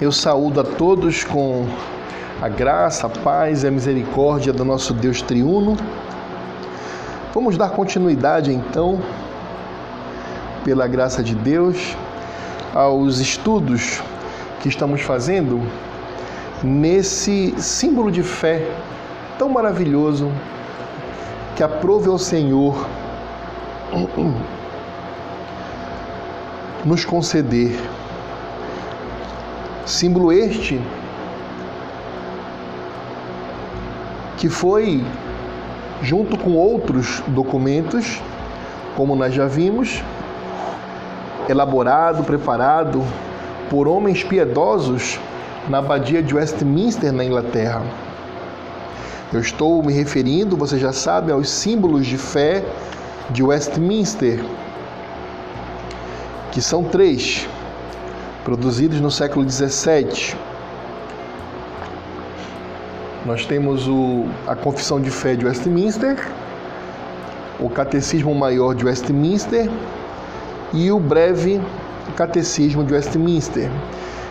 Eu saúdo a todos com a graça, a paz e a misericórdia do nosso Deus triuno. Vamos dar continuidade então, pela graça de Deus, aos estudos que estamos fazendo nesse símbolo de fé tão maravilhoso que aprove ao Senhor nos conceder Símbolo este que foi, junto com outros documentos, como nós já vimos, elaborado, preparado por homens piedosos na abadia de Westminster, na Inglaterra. Eu estou me referindo, você já sabe, aos símbolos de fé de Westminster, que são três produzidos no século XVII. Nós temos o, a Confissão de Fé de Westminster, o Catecismo Maior de Westminster e o Breve Catecismo de Westminster.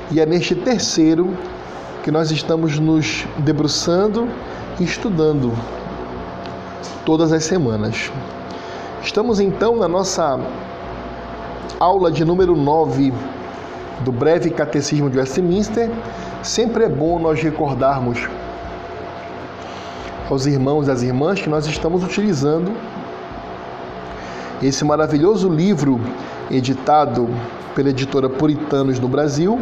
E é neste terceiro que nós estamos nos debruçando e estudando todas as semanas. Estamos então na nossa aula de número 9 do breve catecismo de Westminster, sempre é bom nós recordarmos aos irmãos e às irmãs que nós estamos utilizando esse maravilhoso livro editado pela editora Puritanos no Brasil,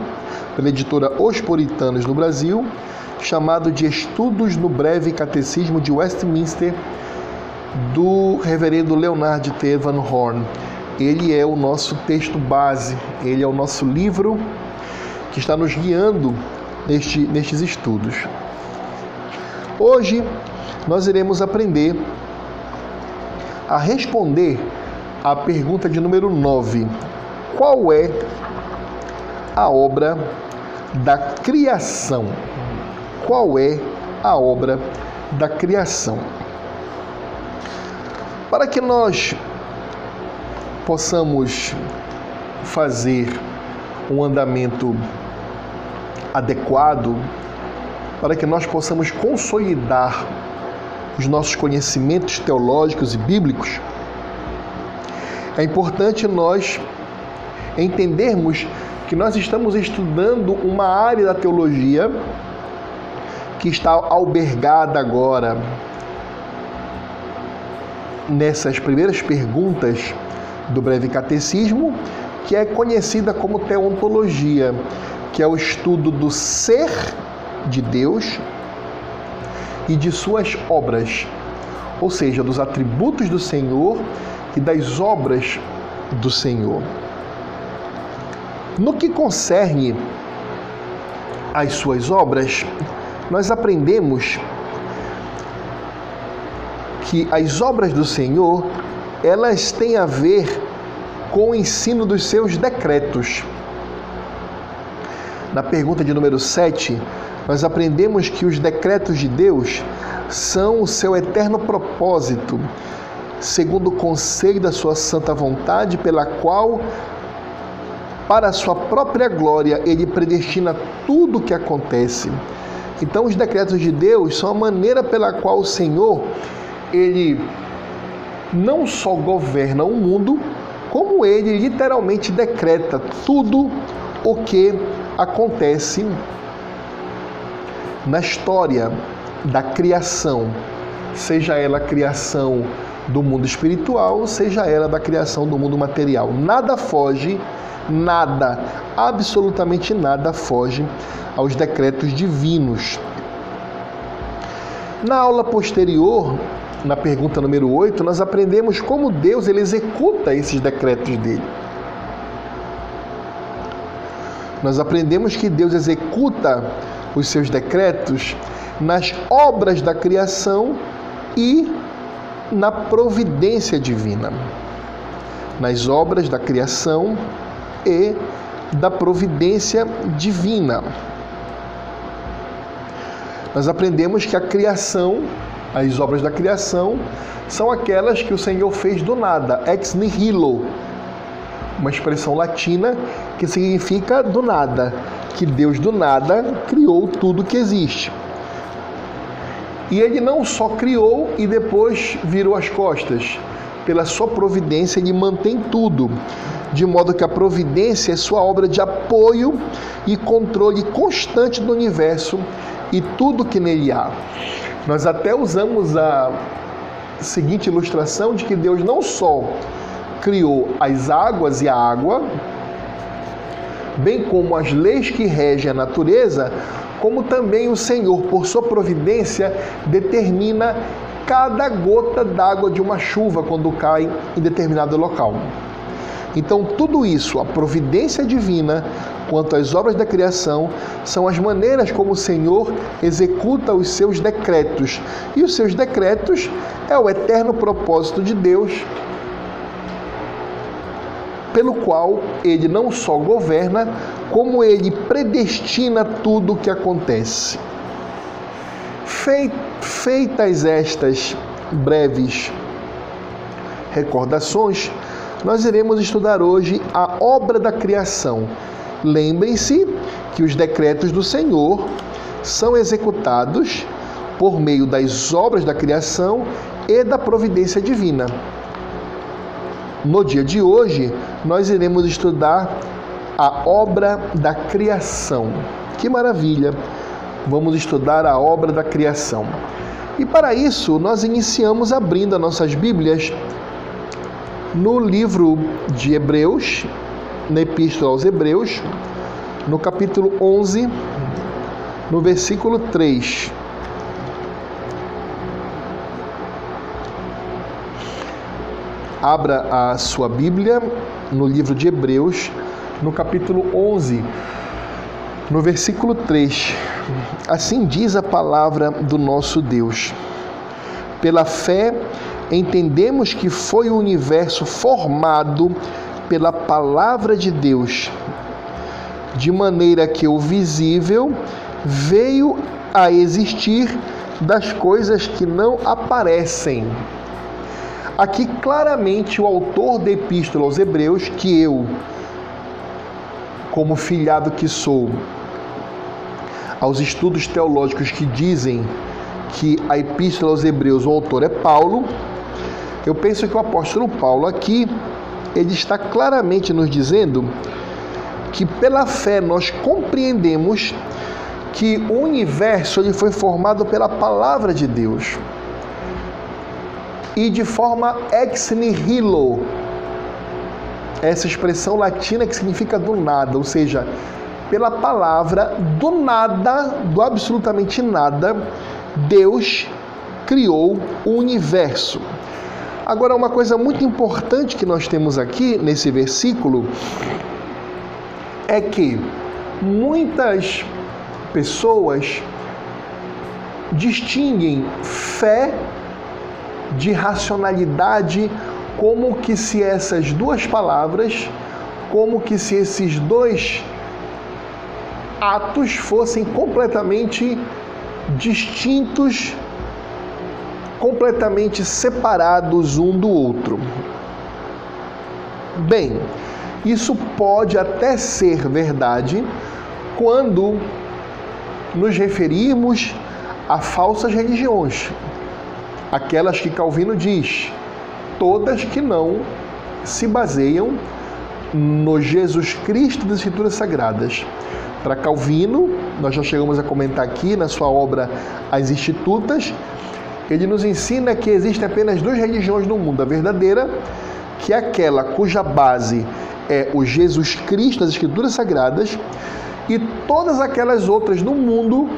pela editora Os Puritanos no Brasil, chamado de Estudos no Breve Catecismo de Westminster, do reverendo Leonard T. Van Horn ele é o nosso texto base, ele é o nosso livro que está nos guiando neste, nestes estudos. Hoje nós iremos aprender a responder à pergunta de número 9: Qual é a obra da criação? Qual é a obra da criação? Para que nós possamos fazer um andamento adequado para que nós possamos consolidar os nossos conhecimentos teológicos e bíblicos, é importante nós entendermos que nós estamos estudando uma área da teologia que está albergada agora nessas primeiras perguntas do breve catecismo, que é conhecida como teontologia, que é o estudo do ser de Deus e de suas obras, ou seja, dos atributos do Senhor e das obras do Senhor. No que concerne às suas obras, nós aprendemos que as obras do Senhor elas têm a ver com o ensino dos seus decretos. Na pergunta de número 7, nós aprendemos que os decretos de Deus são o seu eterno propósito, segundo o conselho da sua santa vontade, pela qual, para a sua própria glória, ele predestina tudo o que acontece. Então, os decretos de Deus são a maneira pela qual o Senhor ele não só governa o mundo, como ele literalmente decreta tudo o que acontece na história da criação, seja ela a criação do mundo espiritual, seja ela da criação do mundo material. Nada foge, nada, absolutamente nada foge aos decretos divinos. Na aula posterior, na pergunta número 8, nós aprendemos como Deus ele executa esses decretos dele. Nós aprendemos que Deus executa os seus decretos nas obras da criação e na providência divina. Nas obras da criação e da providência divina. Nós aprendemos que a criação as obras da criação são aquelas que o Senhor fez do nada, ex nihilo, uma expressão latina que significa do nada. que Deus do nada criou tudo que existe. E ele não só criou e depois virou as costas. Pela sua providência, ele mantém tudo, de modo que a providência é sua obra de apoio e controle constante do universo e tudo que nele há. Nós até usamos a seguinte ilustração de que Deus não só criou as águas e a água, bem como as leis que regem a natureza, como também o Senhor, por sua providência, determina cada gota d'água de uma chuva quando cai em determinado local. Então, tudo isso, a providência divina, quanto às obras da criação, são as maneiras como o Senhor executa os seus decretos. E os seus decretos é o eterno propósito de Deus pelo qual ele não só governa, como ele predestina tudo o que acontece. Feitas estas breves recordações, nós iremos estudar hoje a obra da criação. Lembrem-se que os decretos do Senhor são executados por meio das obras da criação e da providência divina. No dia de hoje, nós iremos estudar a obra da criação. Que maravilha! Vamos estudar a obra da criação. E para isso, nós iniciamos abrindo as nossas Bíblias no livro de Hebreus, na Epístola aos Hebreus, no capítulo 11, no versículo 3. Abra a sua Bíblia no livro de Hebreus, no capítulo 11, no versículo 3. Assim diz a palavra do nosso Deus. Pela fé, entendemos que foi o universo formado pela palavra de Deus, de maneira que o visível veio a existir das coisas que não aparecem. Aqui claramente o autor da epístola aos Hebreus, que eu, como filhado que sou, aos estudos teológicos que dizem que a epístola aos Hebreus, o autor é Paulo, eu penso que o apóstolo Paulo aqui, ele está claramente nos dizendo que pela fé nós compreendemos que o universo ele foi formado pela palavra de Deus e de forma ex nihilo. Essa expressão latina que significa do nada, ou seja, pela palavra do nada, do absolutamente nada, Deus criou o universo. Agora, uma coisa muito importante que nós temos aqui nesse versículo é que muitas pessoas distinguem fé de racionalidade, como que se essas duas palavras, como que se esses dois atos fossem completamente distintos, completamente separados um do outro. Bem, isso pode até ser verdade quando nos referirmos a falsas religiões aquelas que Calvino diz, todas que não se baseiam no Jesus Cristo das Escrituras Sagradas. Para Calvino, nós já chegamos a comentar aqui na sua obra As Institutas, ele nos ensina que existem apenas duas religiões no mundo: a verdadeira, que é aquela cuja base é o Jesus Cristo das Escrituras Sagradas, e todas aquelas outras no mundo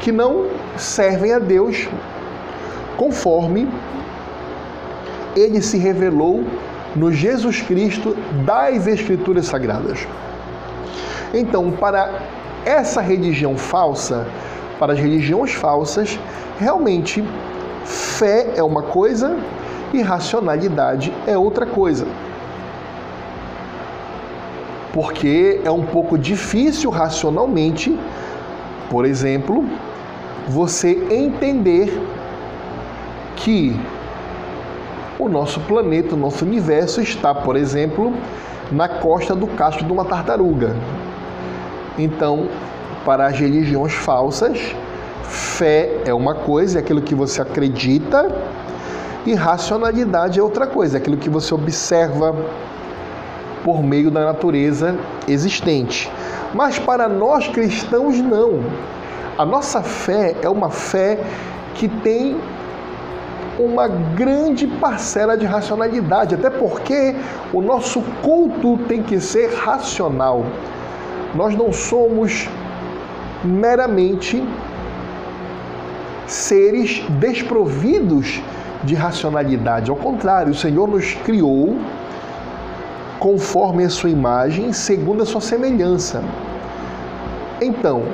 que não servem a Deus, conforme ele se revelou no Jesus Cristo das Escrituras Sagradas. Então, para essa religião falsa, para as religiões falsas, realmente fé é uma coisa e racionalidade é outra coisa. Porque é um pouco difícil racionalmente, por exemplo, você entender que o nosso planeta, o nosso universo está, por exemplo, na costa do casco de uma tartaruga. Então, para as religiões falsas, fé é uma coisa, é aquilo que você acredita, e racionalidade é outra coisa, é aquilo que você observa por meio da natureza existente. Mas para nós cristãos, não. A nossa fé é uma fé que tem uma grande parcela de racionalidade, até porque o nosso culto tem que ser racional. Nós não somos meramente seres desprovidos de racionalidade. Ao contrário, o Senhor nos criou conforme a sua imagem, segundo a sua semelhança. Então,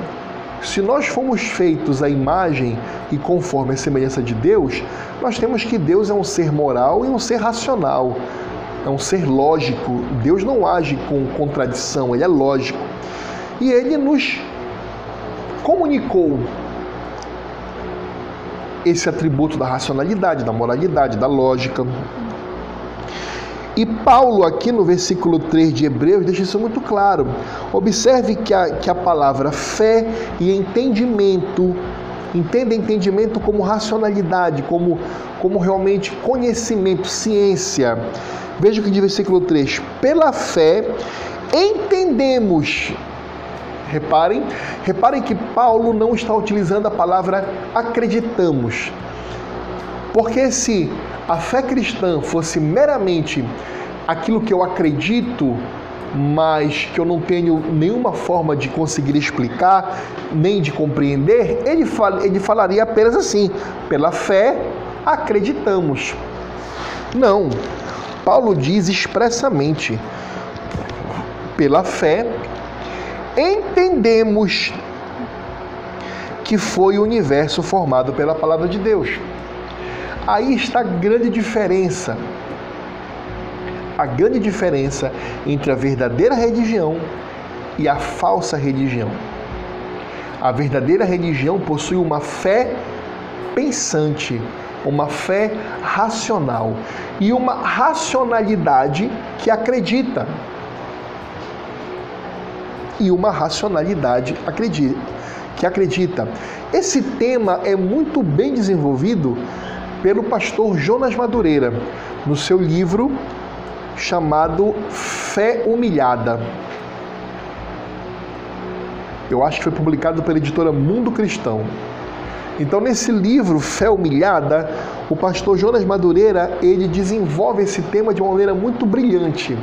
se nós fomos feitos à imagem e conforme a semelhança de Deus, nós temos que Deus é um ser moral e um ser racional, é um ser lógico. Deus não age com contradição, ele é lógico. E ele nos comunicou esse atributo da racionalidade, da moralidade, da lógica. E Paulo, aqui no versículo 3 de Hebreus, deixa isso muito claro. Observe que a, que a palavra fé e entendimento, entenda entendimento como racionalidade, como, como realmente conhecimento, ciência. Veja o que diz o versículo 3: Pela fé entendemos Reparem, reparem que Paulo não está utilizando a palavra acreditamos. Porque se a fé cristã fosse meramente aquilo que eu acredito, mas que eu não tenho nenhuma forma de conseguir explicar, nem de compreender, ele, fal ele falaria apenas assim: pela fé acreditamos. Não. Paulo diz expressamente: pela fé entendemos que foi o universo formado pela palavra de Deus. Aí está a grande diferença. A grande diferença entre a verdadeira religião e a falsa religião. A verdadeira religião possui uma fé pensante, uma fé racional e uma racionalidade que acredita e uma racionalidade que acredita. Esse tema é muito bem desenvolvido pelo pastor Jonas Madureira no seu livro chamado Fé Humilhada. Eu acho que foi publicado pela editora Mundo Cristão. Então, nesse livro Fé Humilhada, o pastor Jonas Madureira ele desenvolve esse tema de uma maneira muito brilhante,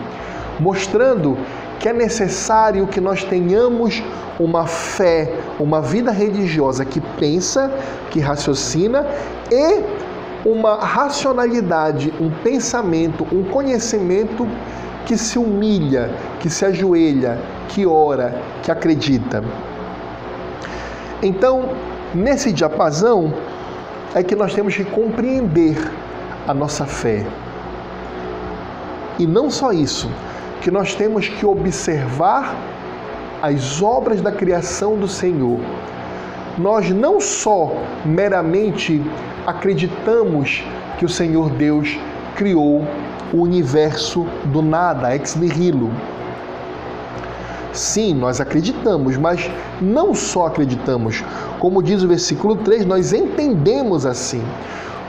mostrando que é necessário que nós tenhamos uma fé, uma vida religiosa que pensa, que raciocina e uma racionalidade, um pensamento, um conhecimento que se humilha, que se ajoelha, que ora, que acredita. Então, nesse diapasão é que nós temos que compreender a nossa fé. E não só isso, que nós temos que observar as obras da criação do Senhor. Nós não só meramente acreditamos que o Senhor Deus criou o universo do nada, ex nihilo. Sim, nós acreditamos, mas não só acreditamos, como diz o versículo 3, nós entendemos assim.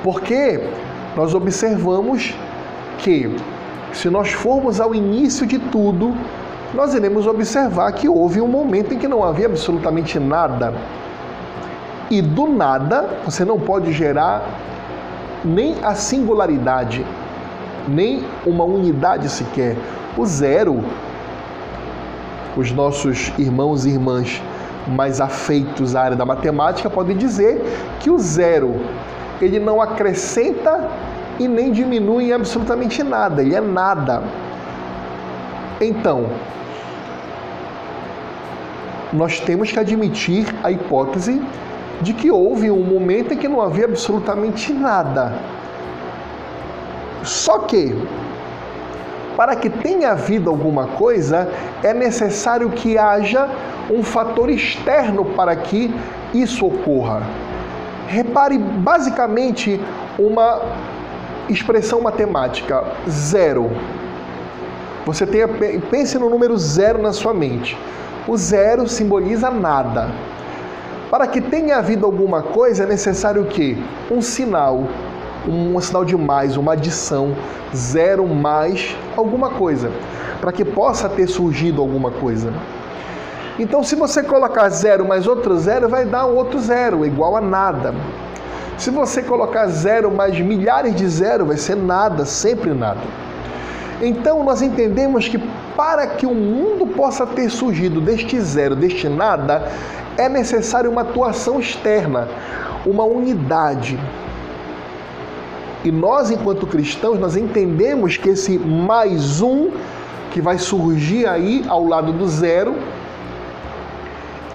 Porque nós observamos que se nós formos ao início de tudo, nós iremos observar que houve um momento em que não havia absolutamente nada. E do nada, você não pode gerar nem a singularidade, nem uma unidade sequer. O zero, os nossos irmãos e irmãs mais afeitos à área da matemática podem dizer que o zero ele não acrescenta e nem diminui absolutamente nada, ele é nada. Então, nós temos que admitir a hipótese de que houve um momento em que não havia absolutamente nada. Só que, para que tenha havido alguma coisa, é necessário que haja um fator externo para que isso ocorra. Repare basicamente uma expressão matemática zero. Você tenha, pense no número zero na sua mente. O zero simboliza nada. Para que tenha havido alguma coisa é necessário o quê? Um sinal, um sinal de mais, uma adição, zero mais alguma coisa, para que possa ter surgido alguma coisa. Então, se você colocar zero mais outro zero, vai dar um outro zero, igual a nada. Se você colocar zero mais milhares de zero, vai ser nada, sempre nada. Então, nós entendemos que para que o mundo possa ter surgido deste zero, deste nada, é necessário uma atuação externa, uma unidade. E nós, enquanto cristãos, nós entendemos que esse mais um que vai surgir aí ao lado do zero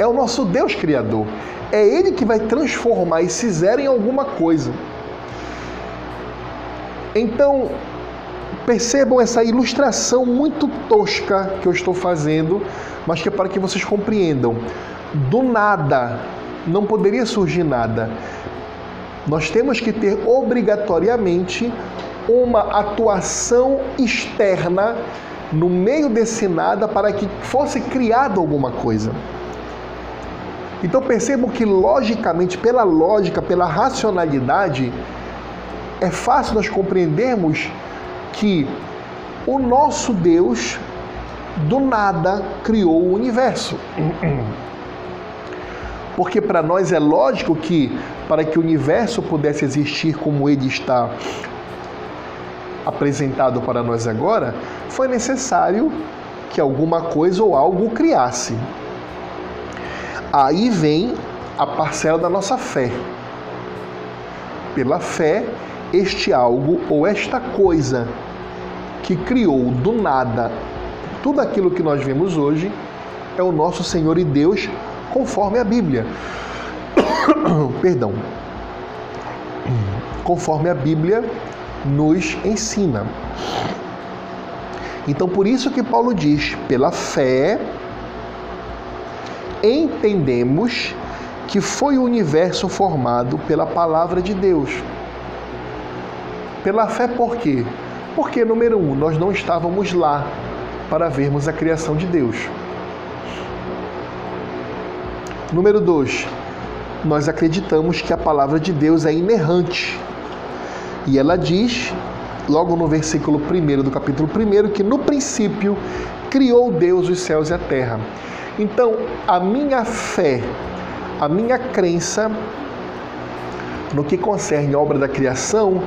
é o nosso Deus Criador. É Ele que vai transformar esse zero em alguma coisa. Então, percebam essa ilustração muito tosca que eu estou fazendo, mas que é para que vocês compreendam. Do nada, não poderia surgir nada. Nós temos que ter obrigatoriamente uma atuação externa no meio desse nada para que fosse criado alguma coisa. Então percebam que logicamente, pela lógica, pela racionalidade, é fácil nós compreendermos que o nosso Deus do nada criou o universo. Porque para nós é lógico que para que o universo pudesse existir como ele está apresentado para nós agora, foi necessário que alguma coisa ou algo criasse. Aí vem a parcela da nossa fé. Pela fé, este algo ou esta coisa que criou do nada tudo aquilo que nós vemos hoje é o nosso Senhor e Deus, conforme a Bíblia. Perdão. Conforme a Bíblia nos ensina. Então, por isso que Paulo diz: pela fé entendemos que foi o universo formado pela palavra de Deus. Pela fé, por quê? Porque, número um, nós não estávamos lá para vermos a criação de Deus. Número dois, nós acreditamos que a palavra de Deus é inerrante. E ela diz, logo no versículo 1 do capítulo 1, que no princípio criou Deus os céus e a terra. Então, a minha fé, a minha crença no que concerne a obra da criação,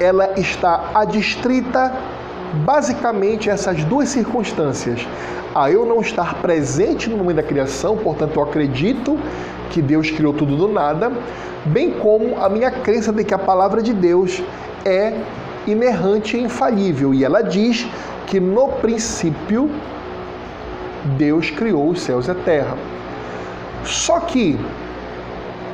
ela está adstrita basicamente a essas duas circunstâncias. A eu não estar presente no momento da criação, portanto, eu acredito que Deus criou tudo do nada, bem como a minha crença de que a palavra de Deus é inerrante e infalível. E ela diz que no princípio Deus criou os céus e a terra. Só que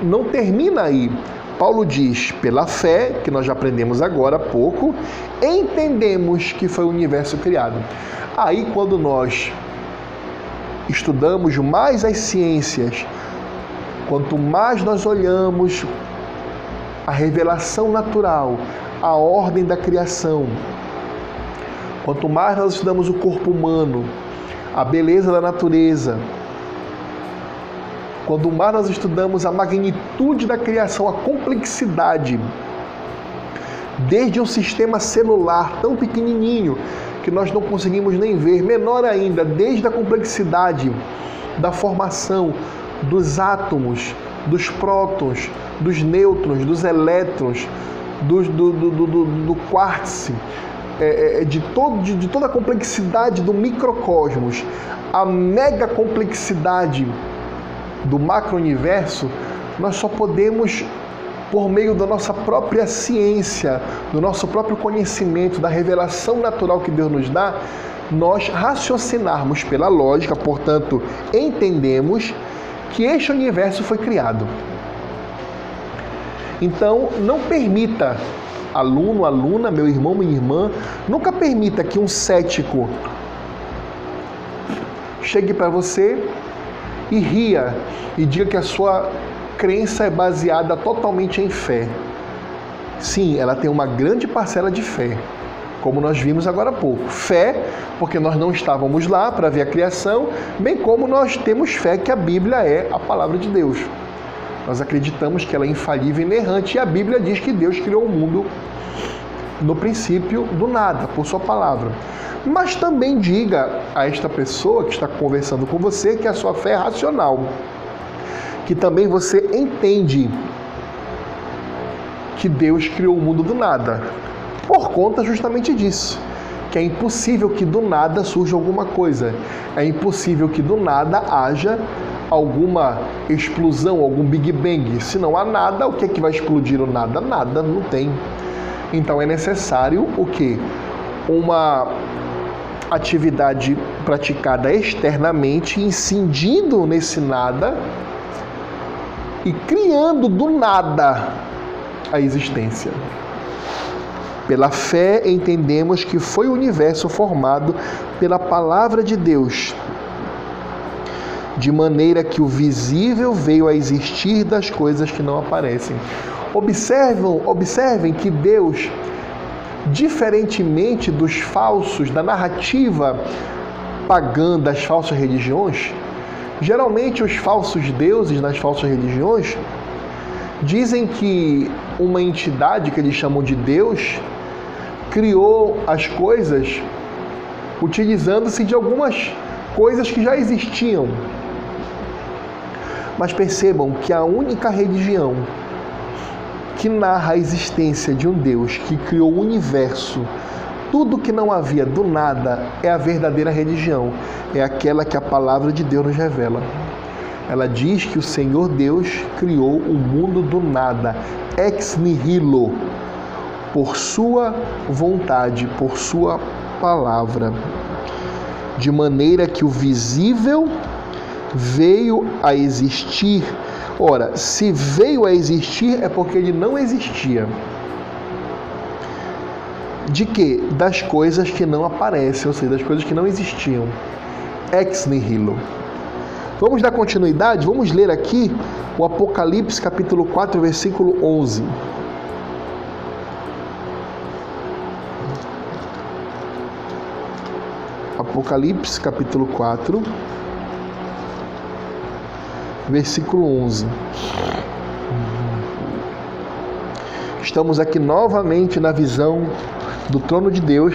não termina aí. Paulo diz, pela fé, que nós já aprendemos agora há pouco, entendemos que foi o universo criado. Aí, quando nós estudamos mais as ciências, quanto mais nós olhamos a revelação natural, a ordem da criação, quanto mais nós estudamos o corpo humano, a beleza da natureza, quando mais nós estudamos a magnitude da criação, a complexidade, desde um sistema celular tão pequenininho que nós não conseguimos nem ver, menor ainda, desde a complexidade da formação dos átomos, dos prótons, dos nêutrons, dos elétrons, do, do, do, do, do quartzo, é, é, de, todo, de, de toda a complexidade do microcosmos, a mega complexidade do macro-universo, nós só podemos, por meio da nossa própria ciência, do nosso próprio conhecimento, da revelação natural que Deus nos dá, nós raciocinarmos pela lógica, portanto, entendemos que este universo foi criado. Então, não permita, aluno, aluna, meu irmão, minha irmã, nunca permita que um cético chegue para você e ria e diga que a sua crença é baseada totalmente em fé. Sim, ela tem uma grande parcela de fé, como nós vimos agora há pouco. Fé, porque nós não estávamos lá para ver a criação, bem como nós temos fé que a Bíblia é a palavra de Deus. Nós acreditamos que ela é infalível e inerrante e a Bíblia diz que Deus criou o mundo no princípio do nada, por sua palavra. Mas também diga a esta pessoa que está conversando com você que a sua fé é racional, que também você entende que Deus criou o mundo do nada, por conta justamente disso. Que é impossível que do nada surja alguma coisa. É impossível que do nada haja alguma explosão, algum Big Bang. Se não há nada, o que é que vai explodir o nada? Nada, não tem. Então é necessário o que? Uma atividade praticada externamente, incidindo nesse nada e criando do nada a existência. Pela fé entendemos que foi o universo formado pela palavra de Deus, de maneira que o visível veio a existir das coisas que não aparecem. Observam, observem que Deus, diferentemente dos falsos, da narrativa pagã das falsas religiões, geralmente os falsos deuses nas falsas religiões dizem que uma entidade que eles chamam de Deus criou as coisas utilizando-se de algumas coisas que já existiam. Mas percebam que a única religião que narra a existência de um Deus que criou o universo, tudo que não havia do nada, é a verdadeira religião, é aquela que a palavra de Deus nos revela. Ela diz que o Senhor Deus criou o mundo do nada, ex nihilo, por sua vontade, por sua palavra, de maneira que o visível veio a existir. Ora, se veio a existir é porque ele não existia. De que? Das coisas que não aparecem, ou seja, das coisas que não existiam. Ex nihilo. Vamos dar continuidade? Vamos ler aqui o Apocalipse capítulo 4, versículo 11. Apocalipse capítulo 4, versículo 11. Estamos aqui novamente na visão do trono de Deus,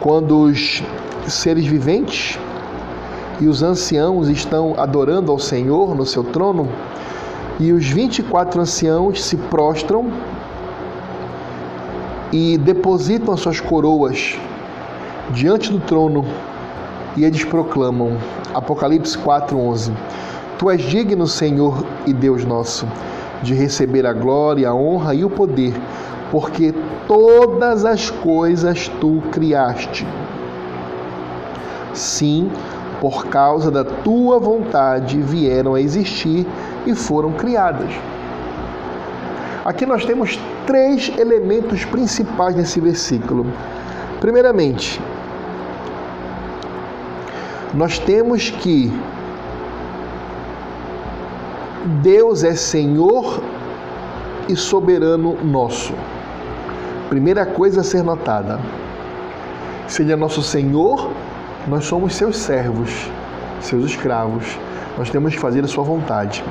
quando os seres viventes e os anciãos estão adorando ao Senhor no seu trono, e os 24 anciãos se prostram e depositam as suas coroas diante do trono e eles proclamam, Apocalipse 4:11. Tu és digno, Senhor e Deus nosso, de receber a glória, a honra e o poder, porque todas as coisas tu criaste. Sim, por causa da tua vontade vieram a existir e foram criadas. Aqui nós temos três elementos principais nesse versículo. Primeiramente, nós temos que Deus é Senhor e soberano nosso. Primeira coisa a ser notada. Se Ele é nosso Senhor, nós somos seus servos, seus escravos. Nós temos que fazer a sua vontade.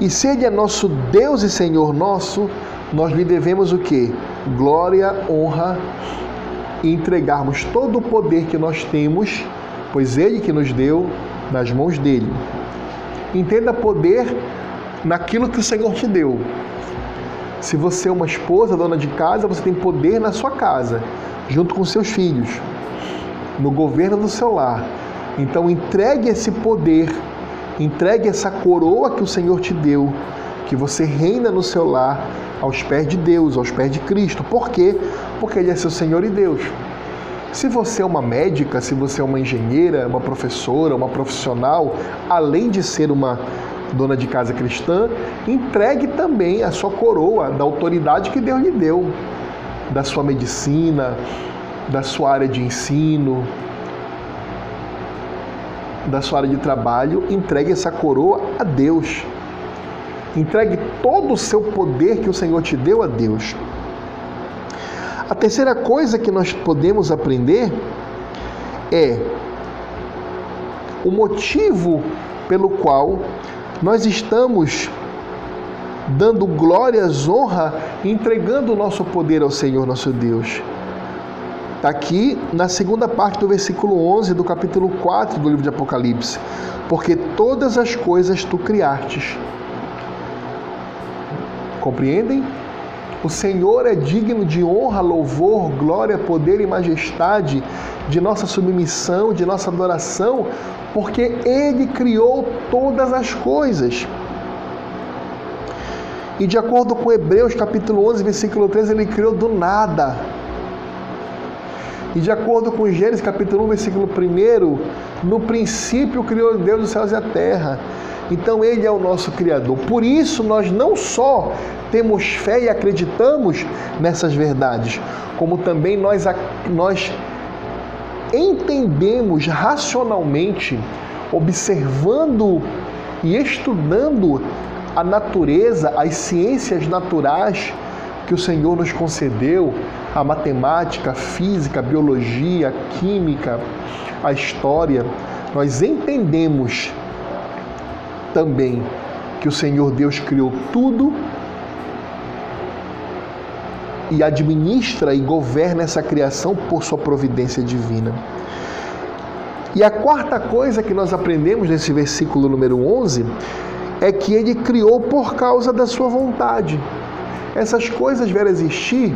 E se Ele é nosso Deus e Senhor nosso, nós lhe devemos o que? Glória, honra e entregarmos todo o poder que nós temos, pois Ele que nos deu, nas mãos dele. Entenda poder naquilo que o Senhor te deu. Se você é uma esposa, dona de casa, você tem poder na sua casa, junto com seus filhos, no governo do seu lar. Então entregue esse poder, entregue essa coroa que o Senhor te deu, que você reina no seu lar aos pés de Deus, aos pés de Cristo. Por quê? Porque Ele é seu Senhor e Deus. Se você é uma médica, se você é uma engenheira, uma professora, uma profissional, além de ser uma dona de casa cristã, entregue também a sua coroa da autoridade que Deus lhe deu, da sua medicina, da sua área de ensino, da sua área de trabalho, entregue essa coroa a Deus. Entregue todo o seu poder que o Senhor te deu a Deus. A terceira coisa que nós podemos aprender é o motivo pelo qual nós estamos dando glórias, honra, entregando o nosso poder ao Senhor nosso Deus. Está aqui na segunda parte do versículo 11 do capítulo 4 do livro de Apocalipse. Porque todas as coisas tu criastes. Compreendem? O Senhor é digno de honra, louvor, glória, poder e majestade, de nossa submissão, de nossa adoração, porque Ele criou todas as coisas. E de acordo com Hebreus capítulo 11, versículo 13, Ele criou do nada. E de acordo com Gênesis capítulo 1, versículo 1, no princípio criou Deus os céus e a terra. Então Ele é o nosso Criador. Por isso nós não só temos fé e acreditamos nessas verdades, como também nós, nós entendemos racionalmente, observando e estudando a natureza, as ciências naturais que o Senhor nos concedeu, a matemática, a física, a biologia, a química, a história, nós entendemos também que o Senhor Deus criou tudo e administra e governa essa criação por sua providência divina. E a quarta coisa que nós aprendemos nesse versículo número 11 é que ele criou por causa da sua vontade. Essas coisas vieram existir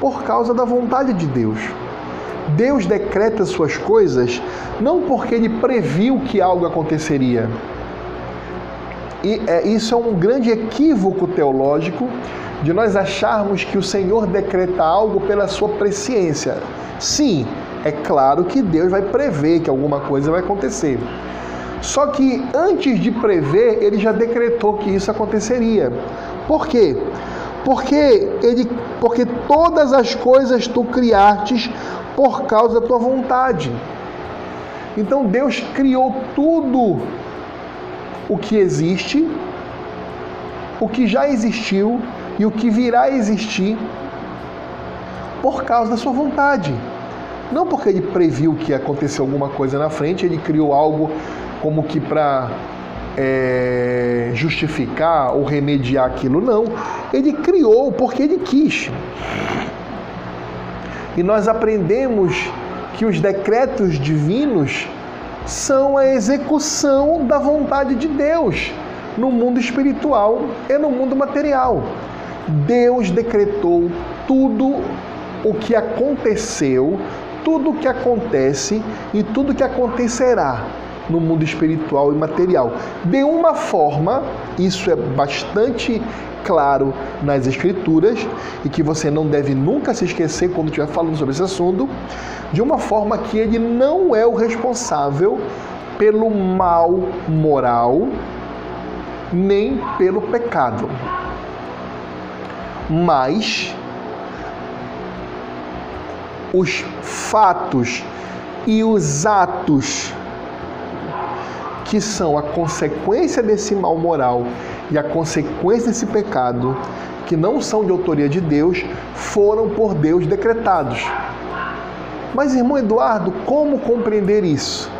por causa da vontade de Deus. Deus decreta suas coisas não porque ele previu que algo aconteceria. E é, isso é um grande equívoco teológico de nós acharmos que o Senhor decreta algo pela sua presciência. Sim, é claro que Deus vai prever que alguma coisa vai acontecer. Só que antes de prever, ele já decretou que isso aconteceria. Por quê? Porque ele porque todas as coisas tu criastes por causa da tua vontade. Então Deus criou tudo o que existe, o que já existiu e o que virá a existir por causa da sua vontade. Não porque ele previu que ia acontecer alguma coisa na frente, ele criou algo como que para é, justificar ou remediar aquilo, não. Ele criou porque ele quis. E nós aprendemos que os decretos divinos são a execução da vontade de Deus no mundo espiritual e no mundo material. Deus decretou tudo o que aconteceu, tudo o que acontece e tudo o que acontecerá no mundo espiritual e material. De uma forma, isso é bastante claro nas Escrituras e que você não deve nunca se esquecer quando estiver falando sobre esse assunto, de uma forma que ele não é o responsável pelo mal moral nem pelo pecado. Mas os fatos e os atos que são a consequência desse mal moral e a consequência desse pecado, que não são de autoria de Deus, foram por Deus decretados. Mas, irmão Eduardo, como compreender isso?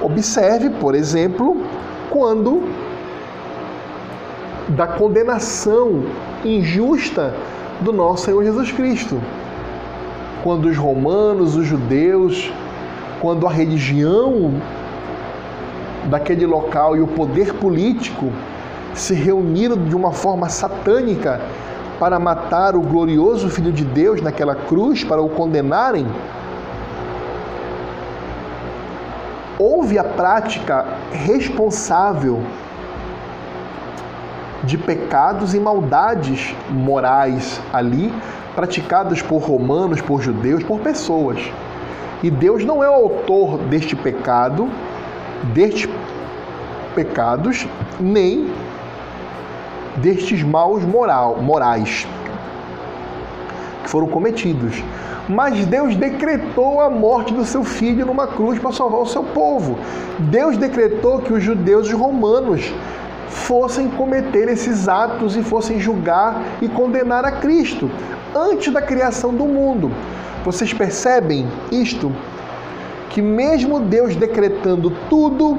Observe, por exemplo, quando da condenação injusta do nosso Senhor Jesus Cristo. Quando os romanos, os judeus, quando a religião daquele local e o poder político se reuniram de uma forma satânica para matar o glorioso Filho de Deus naquela cruz, para o condenarem, houve a prática responsável de pecados e maldades morais ali, praticados por romanos, por judeus, por pessoas. E Deus não é o autor deste pecado, destes pecados, nem destes maus moral, morais que foram cometidos. Mas Deus decretou a morte do seu filho numa cruz para salvar o seu povo. Deus decretou que os judeus e os romanos fossem cometer esses atos e fossem julgar e condenar a Cristo. antes da criação do mundo. Vocês percebem isto? Que mesmo Deus decretando tudo,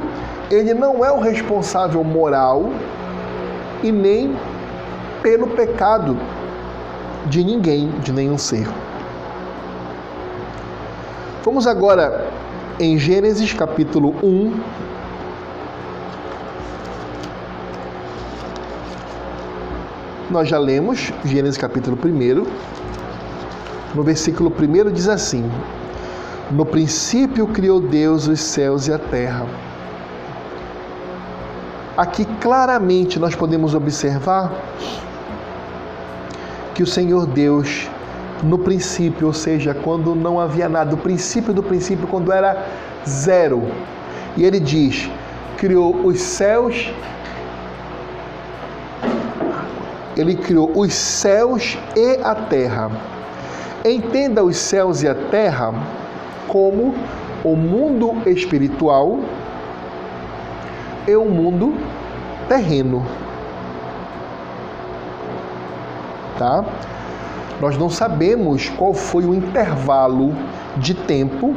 ele não é o responsável moral e nem pelo pecado de ninguém, de nenhum ser. Vamos agora em Gênesis capítulo 1. Nós já lemos Gênesis capítulo 1. No versículo 1 diz assim: No princípio criou Deus os céus e a terra. Aqui claramente nós podemos observar que o Senhor Deus, no princípio, ou seja, quando não havia nada, o princípio do princípio, quando era zero, e ele diz: criou os céus, ele criou os céus e a terra. Entenda os céus e a terra como o mundo espiritual e o mundo terreno. Tá? Nós não sabemos qual foi o intervalo de tempo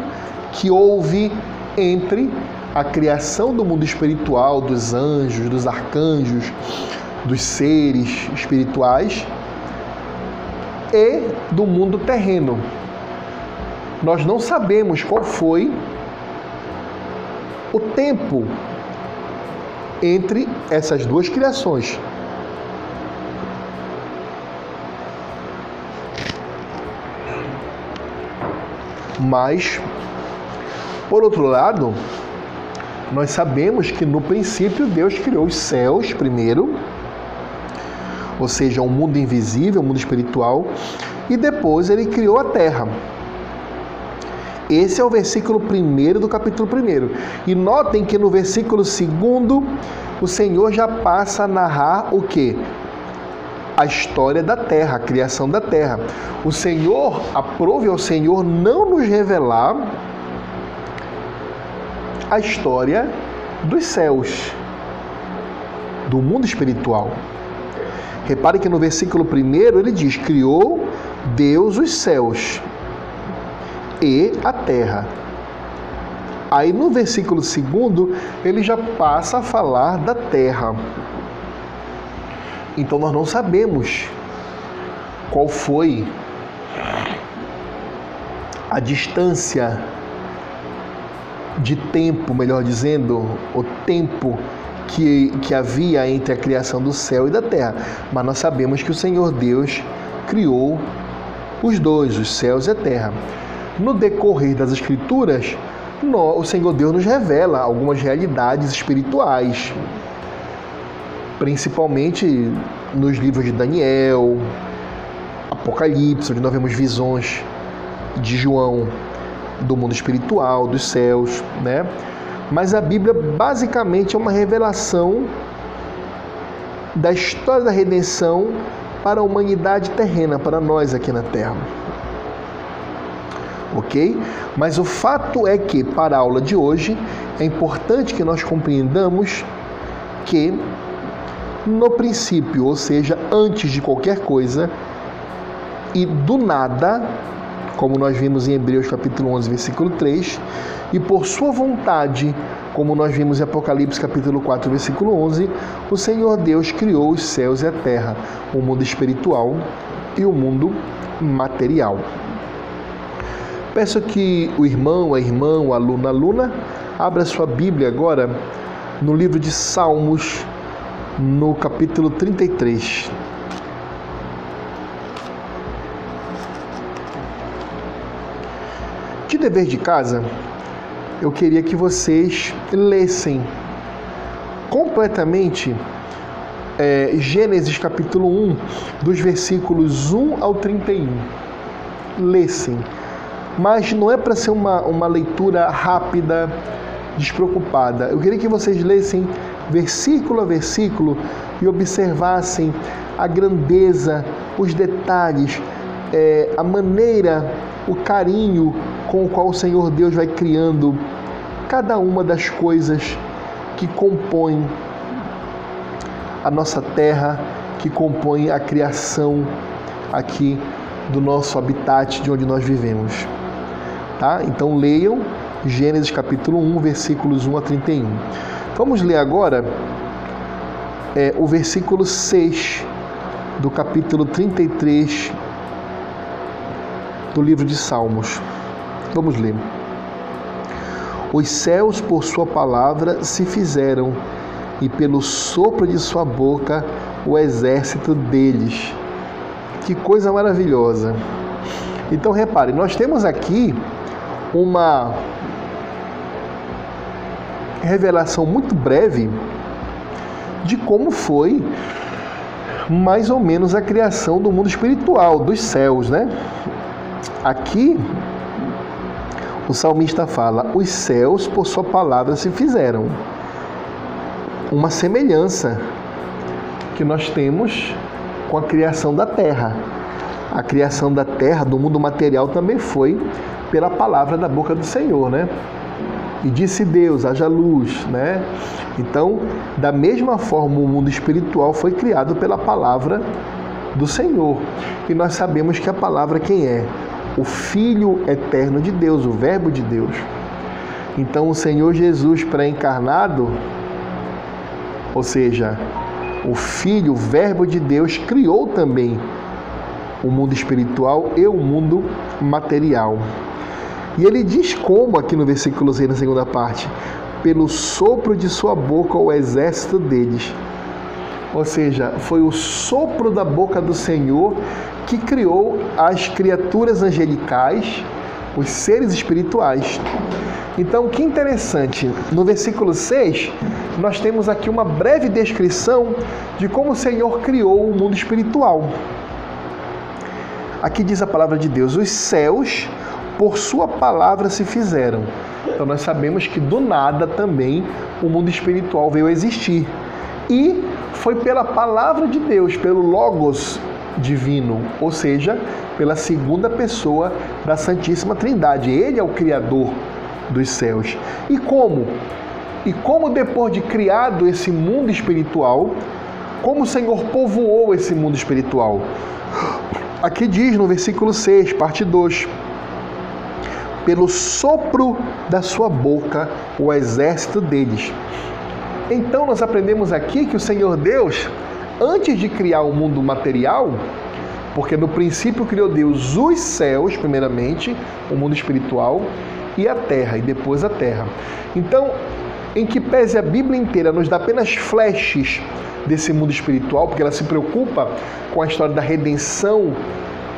que houve entre a criação do mundo espiritual, dos anjos, dos arcanjos, dos seres espirituais e do mundo terreno. Nós não sabemos qual foi o tempo entre essas duas criações. Mas, por outro lado, nós sabemos que no princípio Deus criou os céus primeiro, ou seja, o um mundo invisível, o um mundo espiritual, e depois ele criou a terra. Esse é o versículo 1 do capítulo 1. E notem que no versículo 2 o Senhor já passa a narrar o que? A história da terra, a criação da terra. O Senhor, aprove ao Senhor não nos revelar a história dos céus, do mundo espiritual. Repare que no versículo 1 ele diz: Criou Deus os céus e a terra. Aí no versículo 2 ele já passa a falar da terra. Então nós não sabemos qual foi a distância de tempo, melhor dizendo, o tempo que, que havia entre a criação do céu e da terra. Mas nós sabemos que o Senhor Deus criou os dois, os céus e a terra. No decorrer das Escrituras, o Senhor Deus nos revela algumas realidades espirituais, principalmente nos livros de Daniel, Apocalipse, onde nós vemos visões de João do mundo espiritual, dos céus, né? Mas a Bíblia basicamente é uma revelação da história da redenção para a humanidade terrena, para nós aqui na Terra ok? Mas o fato é que, para a aula de hoje, é importante que nós compreendamos que, no princípio, ou seja, antes de qualquer coisa, e do nada, como nós vimos em Hebreus capítulo 11, versículo 3, e por sua vontade, como nós vimos em Apocalipse capítulo 4, versículo 11, o Senhor Deus criou os céus e a terra, o mundo espiritual e o mundo material. Peço que o irmão, a irmã, o aluno, a aluna, abra sua Bíblia agora no livro de Salmos, no capítulo 33. De dever de casa, eu queria que vocês lessem completamente é, Gênesis capítulo 1, dos versículos 1 ao 31. Lessem mas não é para ser uma, uma leitura rápida, despreocupada. Eu queria que vocês lessem versículo a versículo e observassem a grandeza, os detalhes, é, a maneira, o carinho com o qual o Senhor Deus vai criando cada uma das coisas que compõem a nossa terra, que compõem a criação aqui do nosso habitat, de onde nós vivemos. Tá? Então leiam Gênesis capítulo 1, versículos 1 a 31. Vamos ler agora é, o versículo 6 do capítulo 33 do livro de Salmos. Vamos ler. Os céus, por sua palavra, se fizeram, e pelo sopro de sua boca, o exército deles. Que coisa maravilhosa! Então, repare, nós temos aqui uma revelação muito breve de como foi mais ou menos a criação do mundo espiritual, dos céus, né? Aqui o salmista fala: os céus por sua palavra se fizeram. Uma semelhança que nós temos com a criação da terra. A criação da terra, do mundo material, também foi pela palavra da boca do Senhor, né? E disse Deus, haja luz, né? Então, da mesma forma, o mundo espiritual foi criado pela palavra do Senhor. E nós sabemos que a palavra quem é? o Filho eterno de Deus, o Verbo de Deus. Então, o Senhor Jesus pré-encarnado, ou seja, o Filho, o Verbo de Deus, criou também o mundo espiritual e o mundo material. E ele diz como aqui no versículo 6, na segunda parte: pelo sopro de sua boca o exército deles. Ou seja, foi o sopro da boca do Senhor que criou as criaturas angelicais, os seres espirituais. Então, que interessante, no versículo 6, nós temos aqui uma breve descrição de como o Senhor criou o mundo espiritual. Aqui diz a palavra de Deus: os céus, por Sua palavra, se fizeram. Então, nós sabemos que do nada também o mundo espiritual veio a existir. E foi pela palavra de Deus, pelo Logos divino, ou seja, pela segunda pessoa da Santíssima Trindade. Ele é o Criador dos céus. E como? E como depois de criado esse mundo espiritual, como o Senhor povoou esse mundo espiritual? Aqui diz no versículo 6, parte 2: Pelo sopro da sua boca, o exército deles. Então nós aprendemos aqui que o Senhor Deus antes de criar o mundo material, porque no princípio criou Deus os céus, primeiramente, o mundo espiritual, e a terra, e depois a terra. Então, em que pese a Bíblia inteira nos dá apenas flashes desse mundo espiritual, porque ela se preocupa com a história da redenção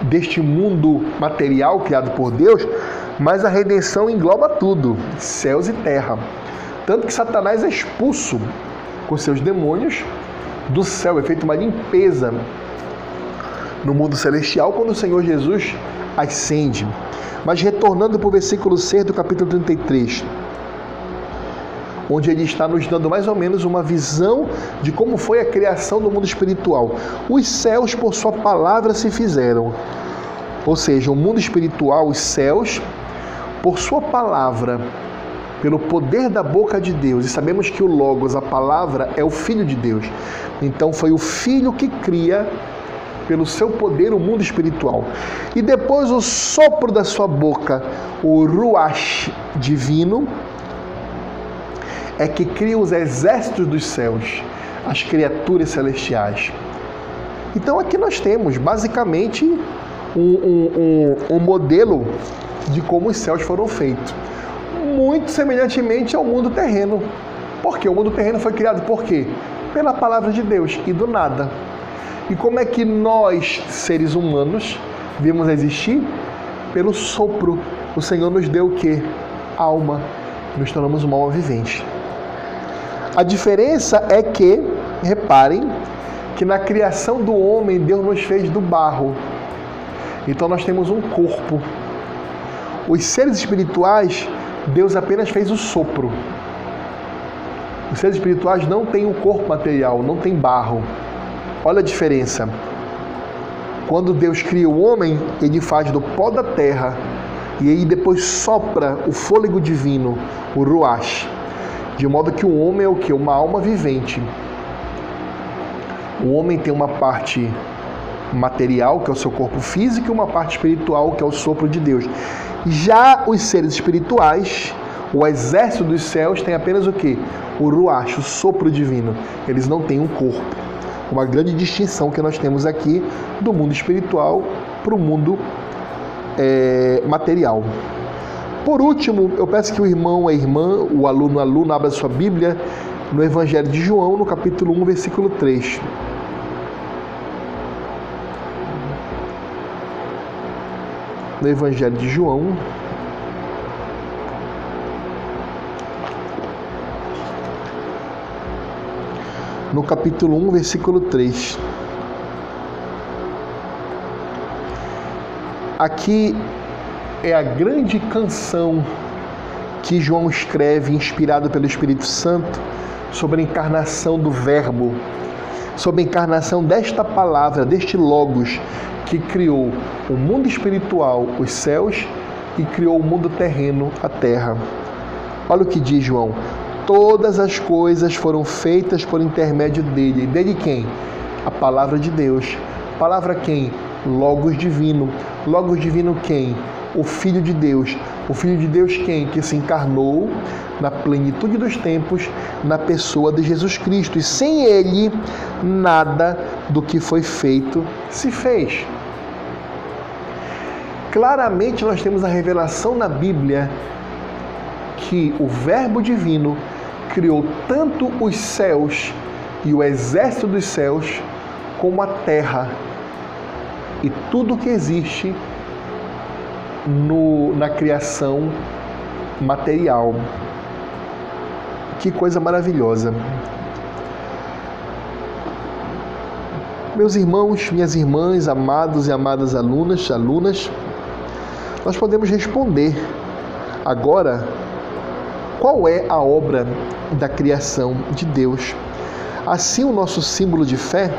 deste mundo material criado por Deus, mas a redenção engloba tudo, céus e terra. Tanto que Satanás é expulso com seus demônios do céu, é feita uma limpeza no mundo celestial quando o Senhor Jesus ascende. Mas retornando para o versículo 6 do capítulo 33, onde ele está nos dando mais ou menos uma visão de como foi a criação do mundo espiritual. Os céus, por sua palavra, se fizeram. Ou seja, o mundo espiritual, os céus, por sua palavra, pelo poder da boca de Deus. E sabemos que o Logos, a palavra, é o Filho de Deus. Então foi o Filho que cria, pelo seu poder, o mundo espiritual. E depois o sopro da sua boca, o Ruach divino, é que cria os exércitos dos céus, as criaturas celestiais. Então aqui nós temos basicamente um, um, um, um modelo de como os céus foram feitos muito semelhantemente ao mundo terreno. Porque o mundo terreno foi criado por quê? Pela palavra de Deus e do nada. E como é que nós, seres humanos, vimos existir? Pelo sopro. O Senhor nos deu o quê? Alma. Nos tornamos uma alma vivente. A diferença é que, reparem, que na criação do homem Deus nos fez do barro. Então nós temos um corpo. Os seres espirituais Deus apenas fez o sopro. Os seres espirituais não têm um corpo material, não tem barro. Olha a diferença. Quando Deus cria o homem, ele faz do pó da terra e aí depois sopra o fôlego divino, o ruach, de modo que o homem é o que? Uma alma vivente. O homem tem uma parte material, que é o seu corpo físico, e uma parte espiritual, que é o sopro de Deus. Já os seres espirituais, o exército dos céus tem apenas o que? O ruach, o sopro divino. Eles não têm um corpo. Uma grande distinção que nós temos aqui do mundo espiritual para o mundo é, material. Por último, eu peço que o irmão, a irmã, o aluno, a aluna abra sua Bíblia no Evangelho de João, no capítulo 1, versículo 3. No Evangelho de João, no capítulo 1, versículo 3. Aqui é a grande canção que João escreve, inspirado pelo Espírito Santo, sobre a encarnação do Verbo, sobre a encarnação desta palavra, deste Logos, que criou o mundo espiritual, os céus, e criou o mundo terreno, a terra. Olha o que diz João: todas as coisas foram feitas por intermédio dele. E dele quem? A palavra de Deus. Palavra quem? Logos divino. Logos divino quem? O Filho de Deus. O Filho de Deus quem? Que se encarnou na plenitude dos tempos na pessoa de Jesus Cristo. E sem ele, nada do que foi feito se fez. Claramente nós temos a revelação na Bíblia que o Verbo divino criou tanto os céus e o exército dos céus como a terra e tudo que existe no, na criação material. Que coisa maravilhosa. Meus irmãos, minhas irmãs, amados e amadas alunas, alunas, nós podemos responder agora qual é a obra da criação de Deus. Assim, o nosso símbolo de fé,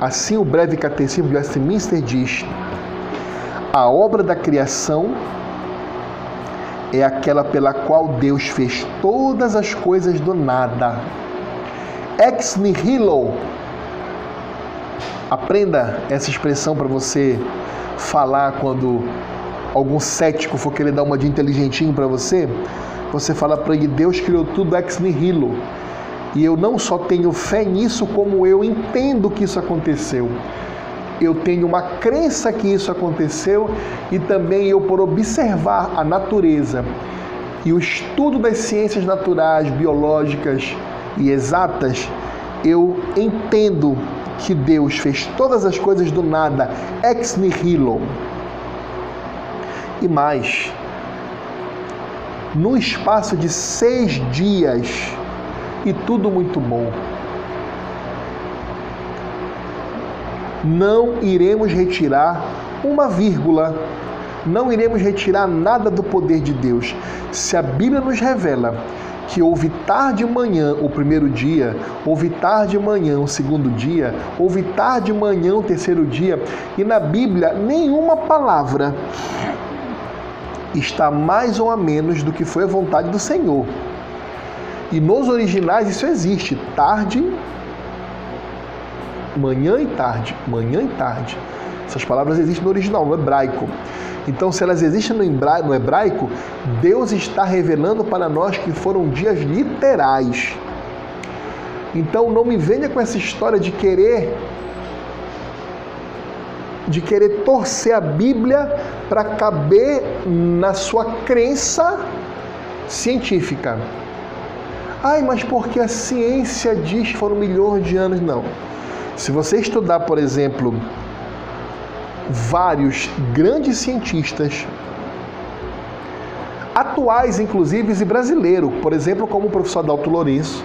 assim o breve catecismo de Westminster diz: a obra da criação é aquela pela qual Deus fez todas as coisas do nada. Ex nihilo. Aprenda essa expressão para você falar quando algum cético for querer dar uma de inteligentinho para você. Você fala para ele: Deus criou tudo ex nihilo. E eu não só tenho fé nisso, como eu entendo que isso aconteceu eu tenho uma crença que isso aconteceu e também eu, por observar a natureza e o estudo das ciências naturais, biológicas e exatas, eu entendo que Deus fez todas as coisas do nada, ex nihilo. E mais, no espaço de seis dias, e tudo muito bom. Não iremos retirar uma vírgula, não iremos retirar nada do poder de Deus. Se a Bíblia nos revela que houve tarde de manhã o primeiro dia, houve tarde de manhã o segundo dia, houve tarde de manhã o terceiro dia, e na Bíblia nenhuma palavra está mais ou a menos do que foi a vontade do Senhor. E nos originais isso existe, tarde manhã e tarde, manhã e tarde. Essas palavras existem no original, no hebraico. Então, se elas existem no hebraico, Deus está revelando para nós que foram dias literais. Então, não me venha com essa história de querer de querer torcer a Bíblia para caber na sua crença científica. Ai, mas porque a ciência diz que foram milhões de anos? Não. Se você estudar, por exemplo, vários grandes cientistas, atuais inclusive e brasileiros, por exemplo, como o professor Adalto Lourenço,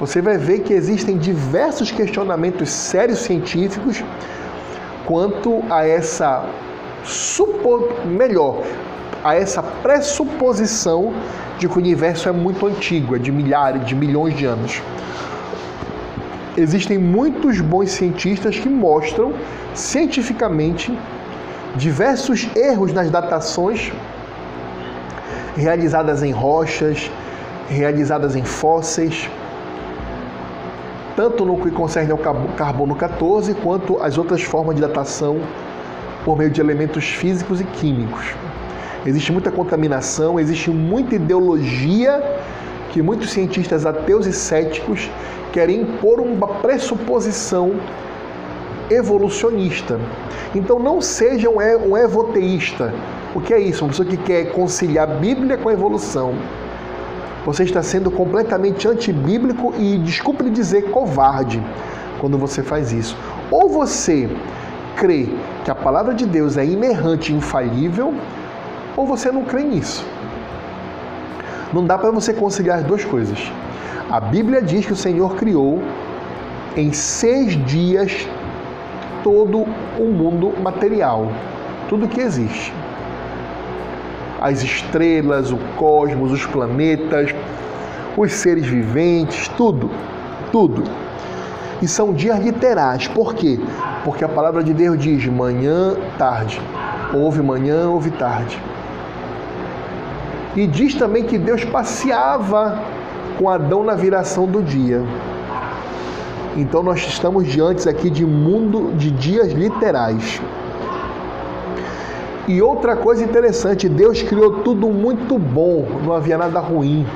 você vai ver que existem diversos questionamentos sérios científicos quanto a essa supo... melhor, a essa pressuposição de que o universo é muito antigo, é de milhares, de milhões de anos existem muitos bons cientistas que mostram cientificamente diversos erros nas datações realizadas em rochas, realizadas em fósseis. tanto no que concerne ao carbono 14 quanto às outras formas de datação por meio de elementos físicos e químicos. Existe muita contaminação, existe muita ideologia que muitos cientistas ateus e céticos querem impor uma pressuposição evolucionista. Então não seja um evoteísta. O que é isso? Uma pessoa que quer conciliar a Bíblia com a evolução. Você está sendo completamente antibíblico e, desculpe lhe dizer, covarde quando você faz isso. Ou você crê que a palavra de Deus é inerrante infalível, ou você não crê nisso. Não dá para você conciliar as duas coisas. A Bíblia diz que o Senhor criou em seis dias todo o mundo material, tudo que existe. As estrelas, o cosmos, os planetas, os seres viventes, tudo, tudo. E são dias literais. Por quê? Porque a palavra de Deus diz manhã, tarde. Houve manhã, houve tarde. E diz também que Deus passeava com Adão na viração do dia. Então nós estamos diante aqui de mundo de dias literais. E outra coisa interessante, Deus criou tudo muito bom, não havia nada ruim.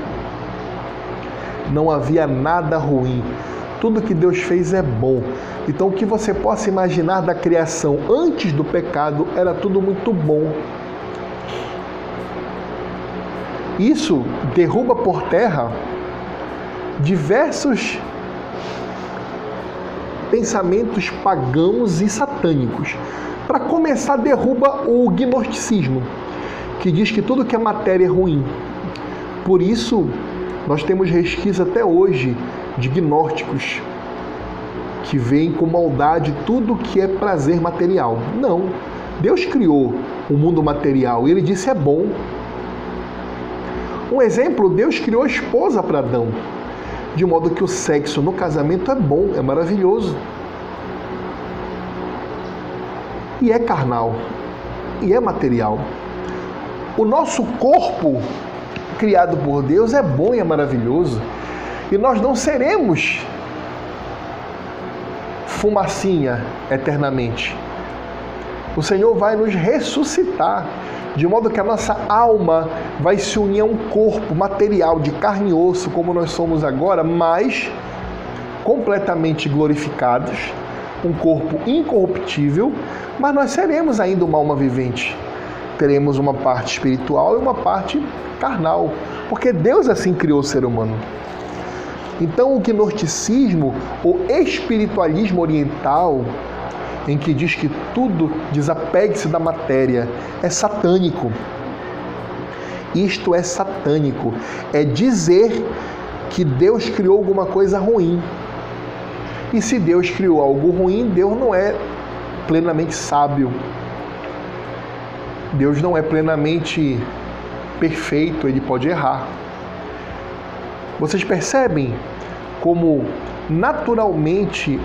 Não havia nada ruim. Tudo que Deus fez é bom. Então o que você possa imaginar da criação antes do pecado era tudo muito bom. Isso derruba por terra diversos pensamentos pagãos e satânicos. Para começar, derruba o gnosticismo, que diz que tudo que é matéria é ruim. Por isso, nós temos resquícios até hoje de gnósticos que veem com maldade tudo que é prazer material. Não. Deus criou o mundo material e ele disse é bom. Um exemplo, Deus criou a esposa para Adão de modo que o sexo no casamento é bom, é maravilhoso. E é carnal, e é material. O nosso corpo, criado por Deus, é bom e é maravilhoso. E nós não seremos fumacinha eternamente. O Senhor vai nos ressuscitar de modo que a nossa alma vai se unir a um corpo material de carne e osso, como nós somos agora, mas completamente glorificados, um corpo incorruptível, mas nós seremos ainda uma alma vivente. Teremos uma parte espiritual e uma parte carnal, porque Deus assim criou o ser humano. Então, o gnosticismo, o espiritualismo oriental, em que diz que tudo desapegue-se da matéria, é satânico. Isto é satânico. É dizer que Deus criou alguma coisa ruim. E se Deus criou algo ruim, Deus não é plenamente sábio. Deus não é plenamente perfeito, ele pode errar. Vocês percebem como naturalmente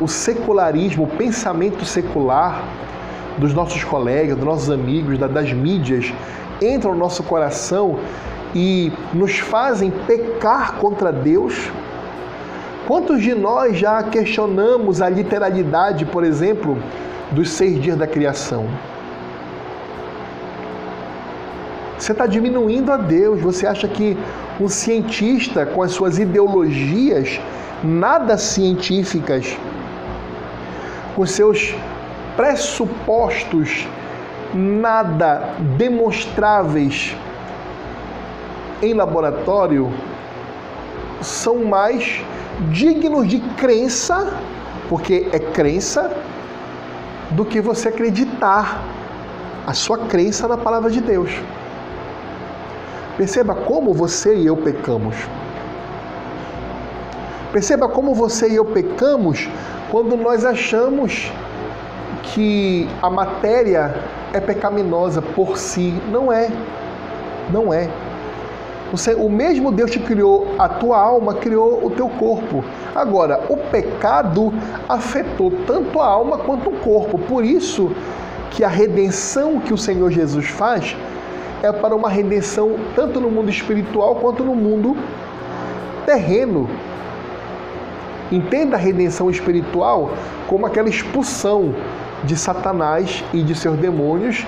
o secularismo, o pensamento secular dos nossos colegas, dos nossos amigos, das mídias, entram no nosso coração e nos fazem pecar contra Deus? Quantos de nós já questionamos a literalidade, por exemplo, dos seis dias da criação? Você está diminuindo a Deus. Você acha que um cientista, com as suas ideologias, nada científicas, com seus pressupostos nada demonstráveis em laboratório, são mais dignos de crença, porque é crença, do que você acreditar a sua crença na palavra de Deus. Perceba como você e eu pecamos. Perceba como você e eu pecamos quando nós achamos que a matéria é pecaminosa por si. Não é. Não é. Você, o mesmo Deus que criou a tua alma, criou o teu corpo. Agora, o pecado afetou tanto a alma quanto o corpo. Por isso que a redenção que o Senhor Jesus faz é para uma redenção tanto no mundo espiritual quanto no mundo terreno. Entenda a redenção espiritual como aquela expulsão de Satanás e de seus demônios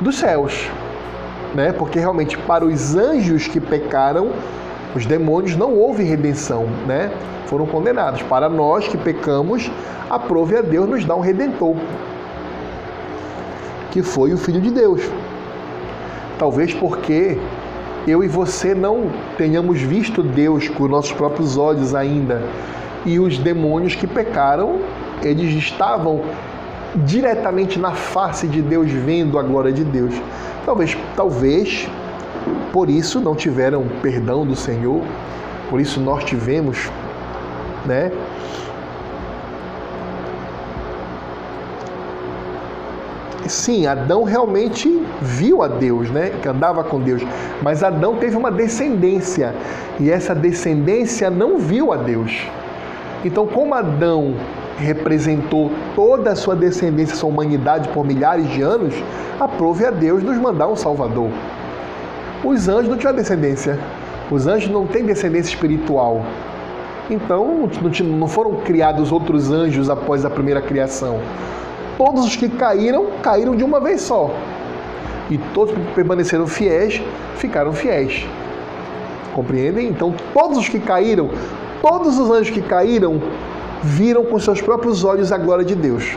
dos céus. Né? Porque realmente para os anjos que pecaram, os demônios não houve redenção, né? Foram condenados. Para nós que pecamos, aprove a Deus nos dar um redentor, que foi o Filho de Deus. Talvez porque eu e você não tenhamos visto Deus com nossos próprios olhos ainda. E os demônios que pecaram, eles estavam diretamente na face de Deus, vendo a glória de Deus. Talvez, talvez por isso não tiveram perdão do Senhor, por isso nós tivemos, né? Sim, Adão realmente viu a Deus, né? Que andava com Deus. Mas Adão teve uma descendência e essa descendência não viu a Deus. Então, como Adão representou toda a sua descendência, sua humanidade por milhares de anos, aprove a Deus nos mandar um Salvador. Os anjos não tinham descendência. Os anjos não têm descendência espiritual. Então, não foram criados outros anjos após a primeira criação. Todos os que caíram, caíram de uma vez só. E todos que permaneceram fiéis, ficaram fiéis. Compreendem? Então, todos os que caíram, todos os anjos que caíram, viram com seus próprios olhos a glória de Deus.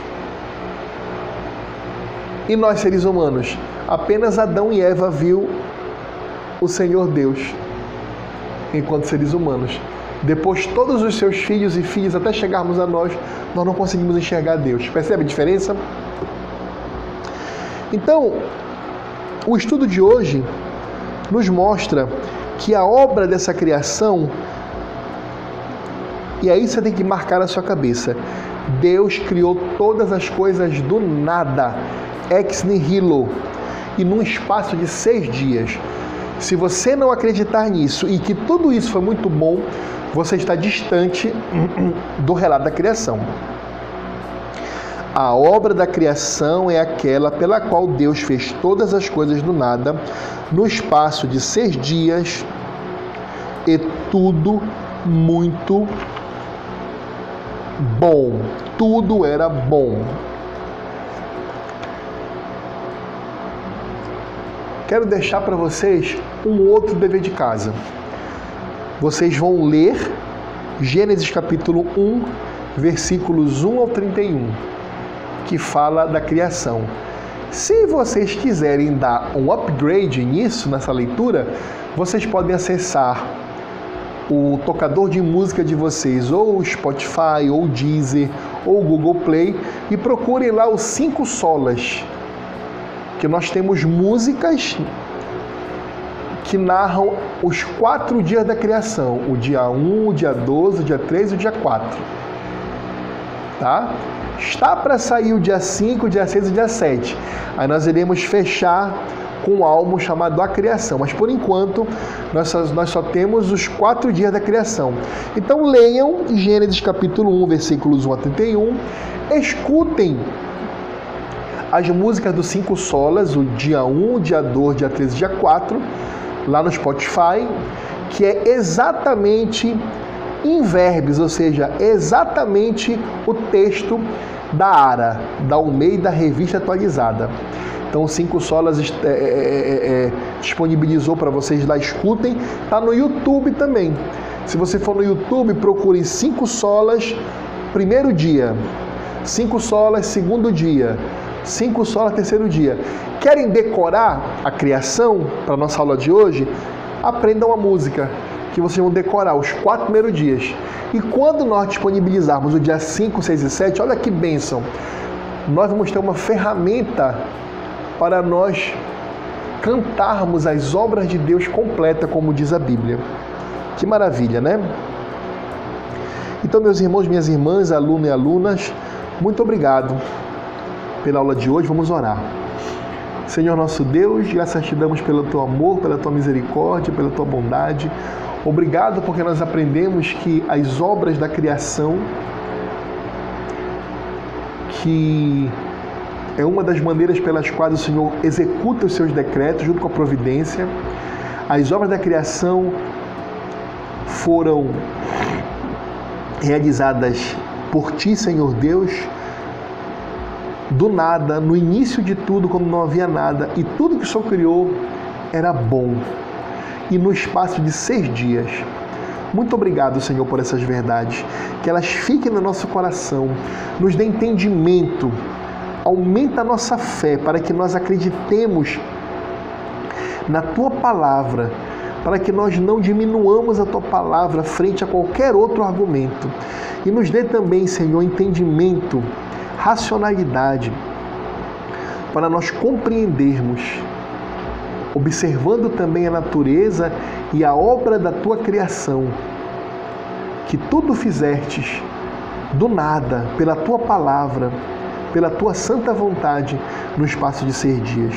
E nós, seres humanos, apenas Adão e Eva viu o Senhor Deus enquanto seres humanos. Depois, todos os seus filhos e filhas, até chegarmos a nós, nós não conseguimos enxergar Deus. Percebe a diferença? Então, o estudo de hoje nos mostra que a obra dessa criação, e aí você tem que marcar na sua cabeça: Deus criou todas as coisas do nada, ex nihilo, e num espaço de seis dias. Se você não acreditar nisso e que tudo isso foi muito bom, você está distante do relato da criação. A obra da criação é aquela pela qual Deus fez todas as coisas do nada, no espaço de seis dias, e tudo muito bom. Tudo era bom. quero deixar para vocês um outro dever de casa. Vocês vão ler Gênesis capítulo 1, versículos 1 ao 31, que fala da criação. Se vocês quiserem dar um upgrade nisso, nessa leitura, vocês podem acessar o tocador de música de vocês, ou o Spotify, ou o Deezer, ou o Google Play, e procurem lá os cinco solas que nós temos músicas que narram os quatro dias da criação: o dia 1, o dia 12, o dia 3 e o dia 4. Tá? Está para sair o dia 5, o dia 6 e o dia 7. Aí nós iremos fechar com um álbum chamado A Criação. Mas por enquanto, nós só, nós só temos os quatro dias da criação. Então leiam Gênesis capítulo 1, versículos 1 a 31. Escutem as músicas dos cinco solas, o dia 1, dia 2, dia 13, dia 4, lá no Spotify, que é exatamente em verbes, ou seja, exatamente o texto da ARA, da Almeida Revista Atualizada. Então, Cinco Solas é, é, é, é disponibilizou para vocês lá, escutem. Está no YouTube também. Se você for no YouTube, procure Cinco Solas, primeiro dia. Cinco Solas, segundo dia cinco solas terceiro dia. Querem decorar a criação para nossa aula de hoje? Aprendam a música, que vocês vão decorar os quatro primeiros dias. E quando nós disponibilizarmos o dia 5, 6 e 7, olha que bênção! Nós vamos ter uma ferramenta para nós cantarmos as obras de Deus completa, como diz a Bíblia. Que maravilha, né? Então, meus irmãos, minhas irmãs, alunos e alunas, muito obrigado pela aula de hoje, vamos orar. Senhor nosso Deus, graças te damos pelo teu amor, pela tua misericórdia, pela tua bondade. Obrigado porque nós aprendemos que as obras da criação, que é uma das maneiras pelas quais o Senhor executa os seus decretos junto com a providência, as obras da criação foram realizadas por ti, Senhor Deus, do nada, no início de tudo, quando não havia nada, e tudo que o Senhor criou era bom. E no espaço de seis dias. Muito obrigado, Senhor, por essas verdades. Que elas fiquem no nosso coração, nos dê entendimento, aumenta a nossa fé para que nós acreditemos na tua palavra, para que nós não diminuamos a tua palavra frente a qualquer outro argumento. E nos dê também, Senhor, entendimento, racionalidade, para nós compreendermos, observando também a natureza e a obra da tua criação, que tudo fizestes do nada, pela tua palavra, pela tua santa vontade, no espaço de seis dias.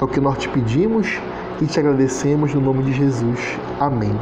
É o que nós te pedimos e te agradecemos no nome de Jesus. Amém.